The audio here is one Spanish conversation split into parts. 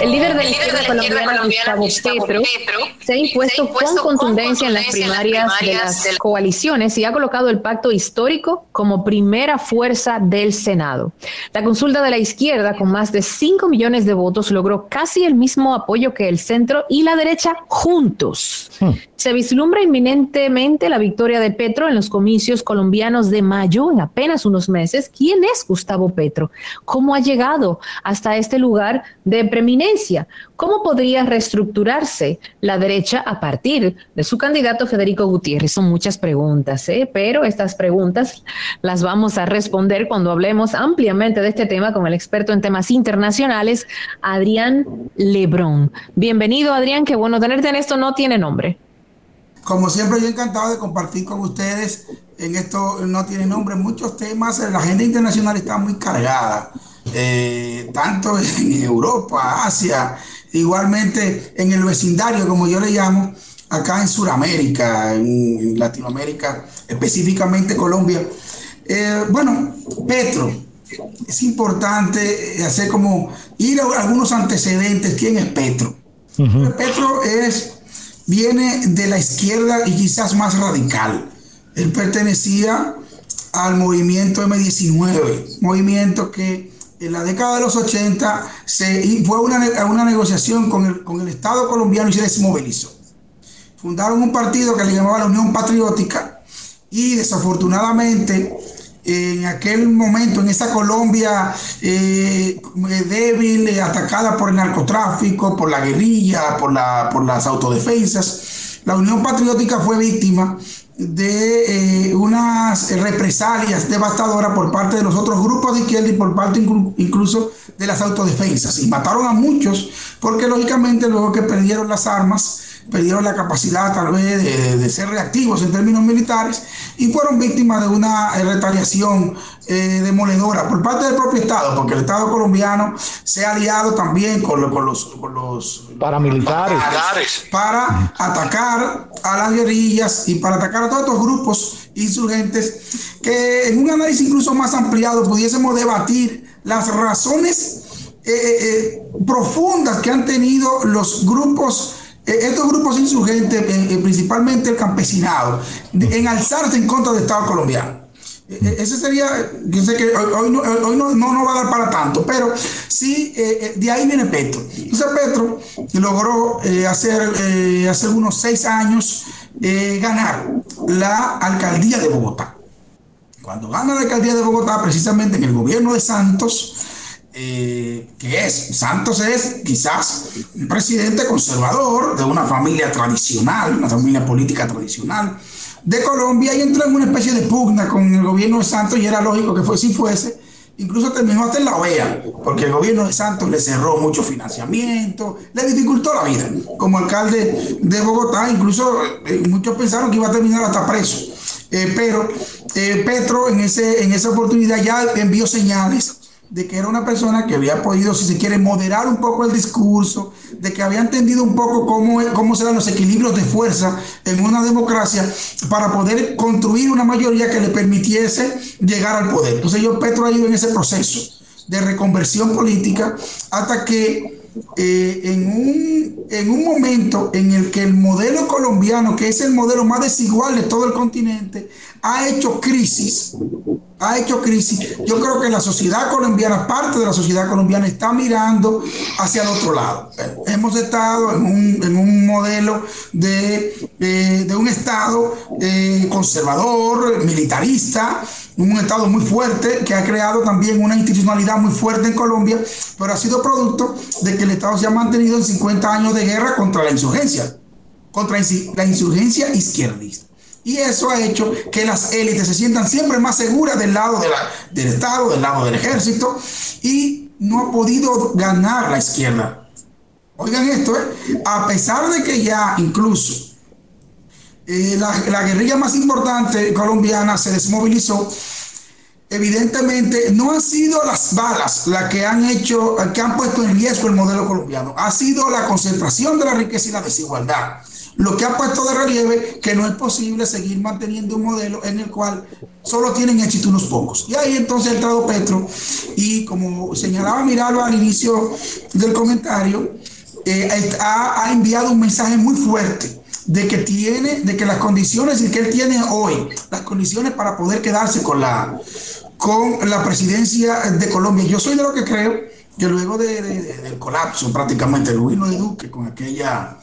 El líder de la izquierda colombiana, Gustavo Petro, se ha impuesto con contundencia en las primarias de las coaliciones y ha colocado el pacto histórico como primera fuerza del Senado. La consulta de la izquierda, con más de 5 millones de votos, logró casi el mismo apoyo que el centro y la derecha juntos. Hmm. Se vislumbra inminentemente la victoria de Petro en los comicios colombianos de mayo, en apenas unos meses. ¿Quién es Gustavo Petro? ¿Cómo ha llegado hasta este lugar de preeminencia? ¿Cómo podría reestructurarse la derecha a partir de su candidato Federico Gutiérrez? Son muchas preguntas, ¿eh? pero estas preguntas las vamos a responder cuando hablemos ampliamente de este tema con el experto en temas internacionales, Adrián Lebrón. Bienvenido, Adrián, qué bueno tenerte en esto, no tiene nombre. Como siempre, yo encantado de compartir con ustedes. En esto no tiene nombre muchos temas. La agenda internacional está muy cargada, eh, tanto en Europa, Asia, igualmente en el vecindario, como yo le llamo, acá en Sudamérica, en, Latinoamérica, específicamente Colombia. Eh, bueno, Petro, es importante hacer como ir a algunos antecedentes. ¿Quién es Petro? Petro es viene de la izquierda y quizás más radical. Él pertenecía al movimiento M19, movimiento que en la década de los 80 se, fue una, una negociación con el, con el Estado colombiano y se desmovilizó. Fundaron un partido que le llamaba la Unión Patriótica y desafortunadamente en aquel momento, en esa Colombia eh, débil, eh, atacada por el narcotráfico, por la guerrilla, por, la, por las autodefensas, la Unión Patriótica fue víctima de eh, unas represalias devastadoras por parte de los otros grupos de izquierda y por parte incluso de las autodefensas. Y mataron a muchos porque lógicamente luego que perdieron las armas, perdieron la capacidad tal vez de, ser reactivos en términos militares y fueron víctimas de una eh, retaliación eh, demoledora por parte del propio Estado, porque el Estado colombiano se ha aliado también con, los, los paramilitares. para atacar a las guerrillas y para atacar a todos estos grupos insurgentes que en un análisis incluso más ampliado pudiésemos debatir las razones eh, profundas que han tenido los grupos eh, estos grupos insurgentes, eh, eh, principalmente el campesinado, en alzarse en contra del Estado colombiano. Ese sería, yo sé que hoy, no, no, va a dar para tanto, pero sí, de ahí viene Petro. Entonces Petro logró hacer hace unos seis años ganar la alcaldía de Bogotá. Cuando gana la alcaldía de Bogotá, precisamente en el gobierno de Santos, eh, que es, Santos es quizás un presidente conservador de una familia tradicional, una familia política tradicional de Colombia y entró en una especie de pugna con el gobierno de Santos y era lógico que fue si fuese. Incluso terminó hasta en la OEA, porque el gobierno de Santos le cerró mucho financiamiento, le dificultó la vida. Como alcalde de Bogotá, incluso eh, muchos pensaron que iba a terminar hasta preso. Eh, pero Petro en, ese, en esa oportunidad ya envió señales de que era una persona que había podido, si se quiere, moderar un poco el discurso, de que había entendido un poco cómo, cómo serán los equilibrios de fuerza en una democracia para poder construir una mayoría que le permitiese llegar al poder. Entonces yo, Petro, ha en ese proceso de reconversión política hasta que eh, en, un, en un momento en el que el modelo colombiano, que es el modelo más desigual de todo el continente, ha hecho crisis, ha hecho crisis. Yo creo que la sociedad colombiana, parte de la sociedad colombiana está mirando hacia el otro lado. Hemos estado en un, en un modelo de, de, un Estado eh, conservador, militarista, un Estado muy fuerte que ha creado también una institucionalidad muy fuerte en Colombia, pero ha sido producto de que el Estado se ha mantenido en 50 años de guerra contra la insurgencia, contra la insurgencia izquierdista. Y eso ha hecho que las élites se sientan siempre más seguras del lado de la, del Estado, del lado del ejército, y no ha podido ganar la izquierda. Oigan esto, ¿eh? a pesar de que ya incluso eh, la, la guerrilla más importante colombiana se desmovilizó, evidentemente no han sido las balas las que han hecho, que han puesto en riesgo el modelo colombiano, ha sido la concentración de la riqueza y la desigualdad lo que ha puesto de relieve que no es posible seguir manteniendo un modelo en el cual solo tienen éxito unos pocos. Y ahí entonces ha entrado Petro y como señalaba Miralba al inicio del comentario, eh, ha, ha enviado un mensaje muy fuerte de que tiene, de que las condiciones que él tiene hoy, las condiciones para poder quedarse con la, con la presidencia de Colombia. Yo soy de lo que creo que luego de, de, del colapso prácticamente del gobierno de Duque con aquella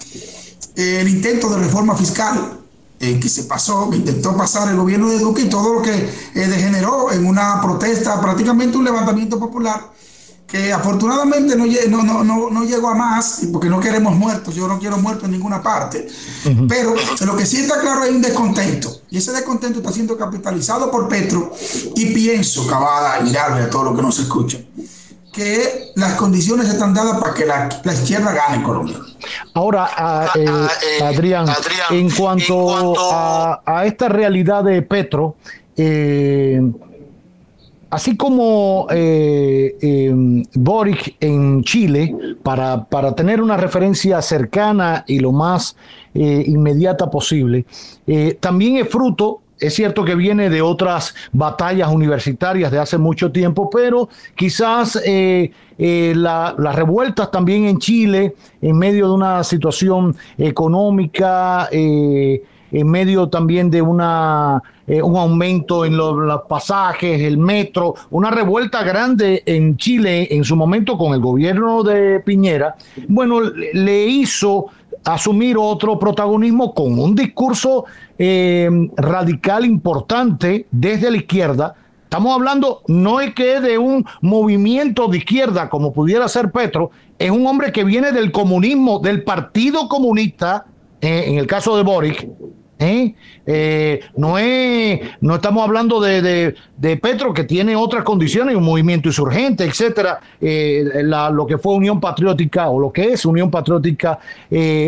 el intento de reforma fiscal eh, que se pasó, que intentó pasar el gobierno de Duque y todo lo que eh, degeneró en una protesta, prácticamente un levantamiento popular, que afortunadamente no, no, no, no, llegó a más, porque no queremos muertos, yo no quiero muertos en ninguna parte, pero lo que sí está claro hay un descontento, y ese descontento está siendo capitalizado por Petro, y pienso, Cavada, y a todo lo que nos escucha, que las condiciones están dadas para que la, la izquierda gane en Colombia. Ahora, a, eh, eh, Adrián, en cuanto, a, esta realidad de Petro, eh, así como Boric en Chile, para, para, tener una referencia cercana y lo más inmediata posible, también es fruto es cierto que viene de otras batallas universitarias de hace mucho tiempo, pero quizás eh, eh, las revueltas también en Chile, en medio de una situación económica, eh, en medio también de una, un aumento en los, pasajes, el metro, una revuelta grande en Chile en su momento con el gobierno de Piñera, bueno, le hizo asumir otro protagonismo con un discurso eh, radical importante desde la izquierda. Estamos hablando no es que de un movimiento de izquierda como pudiera ser Petro, es un hombre que viene del comunismo, del Partido Comunista, eh, en el caso de Boric, ¿Eh? Eh, no, es, no estamos hablando de, Petro, que tiene otras condiciones, un movimiento insurgente, etcétera, eh, lo que fue Unión Patriótica o lo que es Unión Patriótica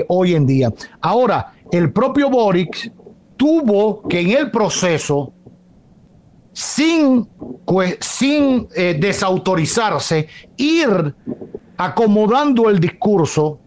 hoy en día. Ahora, el propio Boric tuvo que en el proceso, sin, sin desautorizarse, ir acomodando el discurso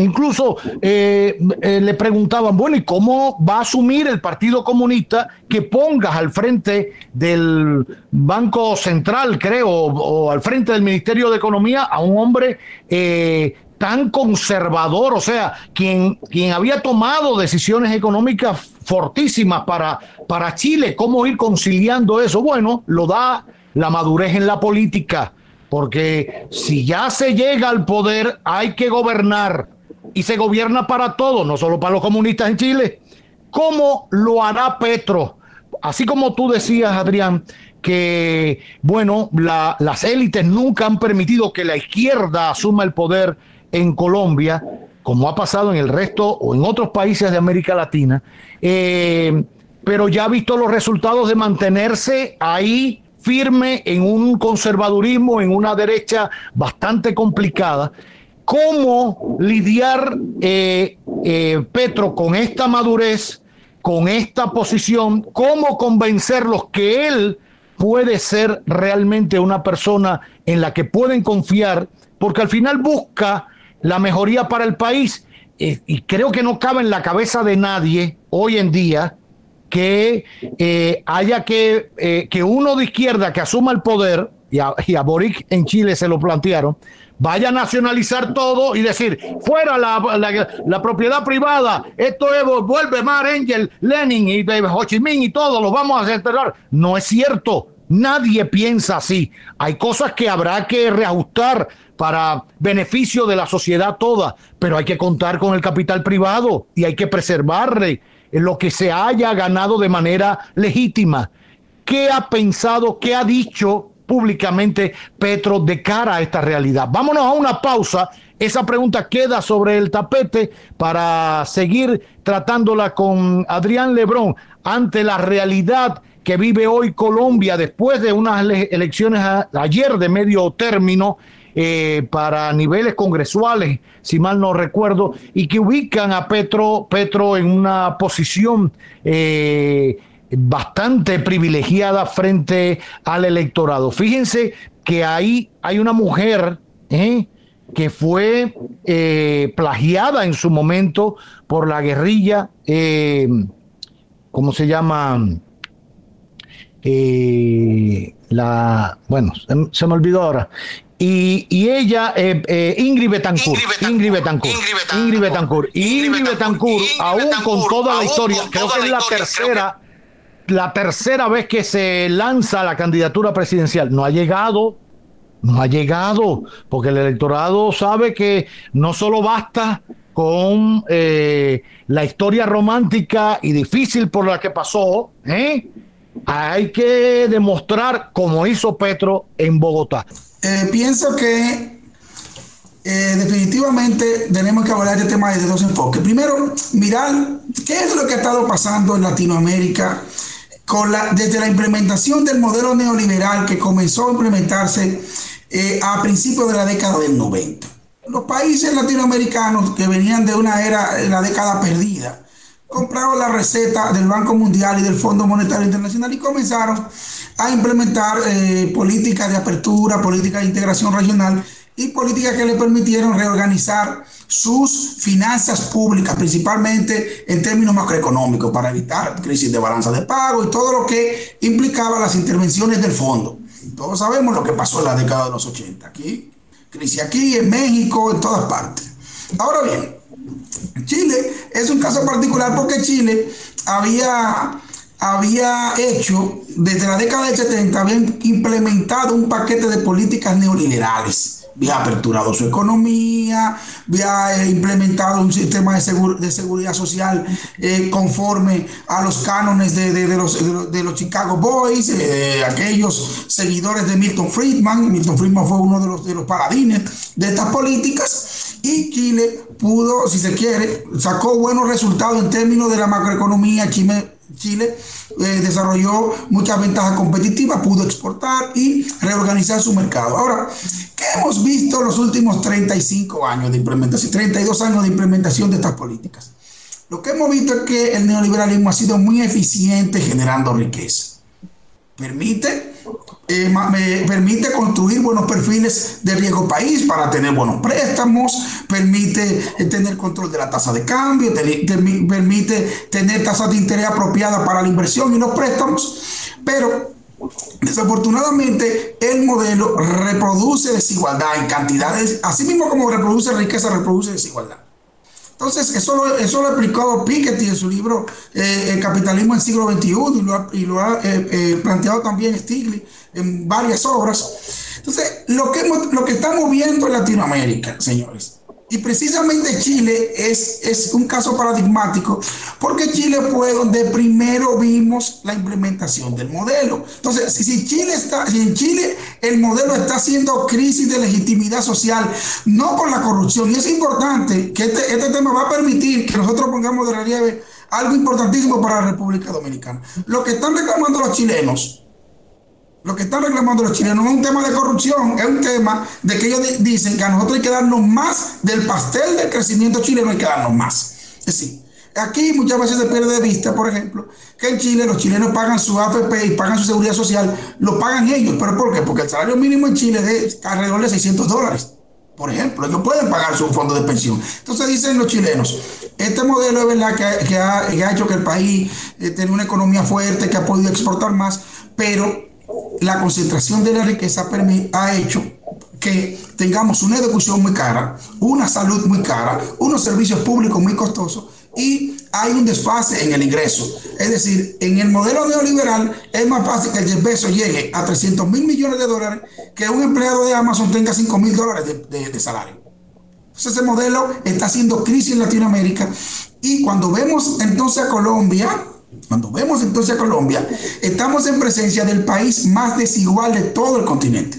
Incluso eh, eh, le preguntaban, bueno, ¿y cómo va a asumir el Partido Comunista que pongas al frente del Banco Central, creo, o, al frente del Ministerio de Economía a un hombre eh, tan conservador, o sea, quien, quien había tomado decisiones económicas fortísimas para, para Chile, cómo ir conciliando eso? Bueno, lo da la madurez en la política, porque si ya se llega al poder, hay que gobernar y se gobierna para todos, no solo para los comunistas en Chile. ¿Cómo lo hará Petro? Así como tú decías, Adrián, que, bueno, las élites nunca han permitido que la izquierda asuma el poder en Colombia, como ha pasado en el resto o en otros países de América Latina, eh, pero ya ha visto los resultados de mantenerse ahí firme en un conservadurismo, en una derecha bastante complicada cómo lidiar eh, eh, Petro con esta madurez, con esta posición, cómo convencerlos que él puede ser realmente una persona en la que pueden confiar, porque al final busca la mejoría para el país. Eh, y creo que no cabe en la cabeza de nadie hoy en día que haya que, que uno de izquierda que asuma el poder, y a, y a Boric en Chile se lo plantearon, vaya a nacionalizar todo y decir, fuera la, propiedad privada, esto es, vuelve Mar Angel, Lenin y Ho Chi Minh y todo, los vamos a enterrar. No es cierto, nadie piensa así. Hay cosas que habrá que reajustar para beneficio de la sociedad toda, pero hay que contar con el capital privado y hay que preservarle lo que se haya ganado de manera legítima. ¿Qué ha pensado, qué ha dicho públicamente Petro de cara a esta realidad. Vámonos a una pausa. Esa pregunta queda sobre el tapete para seguir tratándola con Adrián Lebrón ante la realidad que vive hoy Colombia después de unas elecciones ayer de medio término eh, para niveles congresuales, si mal no recuerdo, y que ubican a Petro, Petro en una posición eh, bastante privilegiada frente al electorado. Fíjense que ahí hay una mujer ¿eh? que fue plagiada en su momento por la guerrilla, ¿cómo se llama? la, bueno, se me olvidó ahora, y, y ella, eh, eh, Ingrid Betancourt, Ingrid Betancourt, Ingrid Betancourt, Ingrid Betancourt, aún con toda la historia, creo que es la tercera, la tercera vez que se lanza la candidatura presidencial. No ha llegado, no ha llegado, porque el electorado sabe que no solo basta con eh, la historia romántica y difícil por la que pasó, hay que demostrar como hizo Petro en Bogotá. Eh, pienso que eh, definitivamente tenemos que hablar de este tema desde dos enfoques. Primero, mirar qué es lo que ha estado pasando en Latinoamérica con la, desde la implementación del modelo neoliberal que comenzó a implementarse eh, a principios de la década del 90. Los países latinoamericanos que venían de una era, la década perdida, compraron la receta del Banco Mundial y del Fondo Monetario Internacional y comenzaron a implementar eh, políticas de apertura, políticas de integración regional y políticas que le permitieron reorganizar sus finanzas públicas, principalmente en términos macroeconómicos, para evitar crisis de balanza de pago y todo lo que implicaba las intervenciones del fondo. Todos sabemos lo que pasó en la década de los 80. Aquí, crisis aquí, en México, en todas partes. Ahora bien, Chile es un caso particular porque Chile había, había hecho, desde la década del 70, había implementado un paquete de políticas neoliberales. Había aperturado su economía, había eh, implementado un sistema de, seguridad social eh, conforme a los cánones de, los, de los, Chicago Boys, eh, aquellos seguidores de Milton Friedman. Milton Friedman fue uno de los, de los paladines de estas políticas y Chile pudo, si se quiere, sacó buenos resultados en términos de la macroeconomía. Chile, desarrolló muchas ventajas competitivas, pudo exportar y reorganizar su mercado. Ahora, ¿qué hemos visto los últimos 35 años de implementación, 32 años de implementación de estas políticas? Lo que hemos visto es que el neoliberalismo ha sido muy eficiente generando riqueza. Permite eh, permite construir buenos perfiles de riesgo país para tener buenos préstamos, permite eh, tener control de la tasa de cambio, permite tener tasas de interés apropiadas para la inversión y los préstamos, pero desafortunadamente el modelo reproduce desigualdad en cantidades, así mismo como reproduce riqueza, reproduce desigualdad. Entonces, eso lo, eso lo ha explicado Piketty en su libro eh, El capitalismo del siglo XXI y lo ha, planteado también Stiglitz en varias obras. Entonces, lo que, lo que estamos viendo en Latinoamérica, señores, y precisamente Chile es, es un caso paradigmático, porque Chile fue donde primero vimos la implementación del modelo. Entonces, si, Chile está, si en Chile el modelo está haciendo crisis de legitimidad social, no por la corrupción, y es importante que este, este tema va a permitir que nosotros pongamos de relieve algo importantísimo para la República Dominicana. Lo que están reclamando los chilenos lo que están reclamando los chilenos no es un tema de corrupción, es un tema de que ellos dicen que a nosotros hay que darnos más del pastel del crecimiento chileno, hay que darnos más. Es decir, aquí muchas veces se pierde de vista, por ejemplo, que en Chile los chilenos pagan su AFP y pagan su seguridad social, lo pagan ellos. ¿Pero por qué? Porque el salario mínimo en Chile es alrededor de 600 dólares. Por ejemplo, ellos pueden pagar su fondo de pensión. Entonces dicen los chilenos, este modelo es verdad que, ha, hecho que el país eh, tenga una economía fuerte, que ha podido exportar más, pero la concentración de la riqueza ha hecho que tengamos una educación muy cara, una salud muy cara, unos servicios públicos muy costosos y hay un desfase en el ingreso. Es decir, en el modelo neoliberal es más fácil que el peso llegue a 300 mil millones de dólares que un empleado de Amazon tenga 5 mil dólares de, salario. Entonces ese modelo está haciendo crisis en Latinoamérica y cuando vemos entonces a Colombia, Cuando vemos entonces a Colombia, estamos en presencia del país más desigual de todo el continente.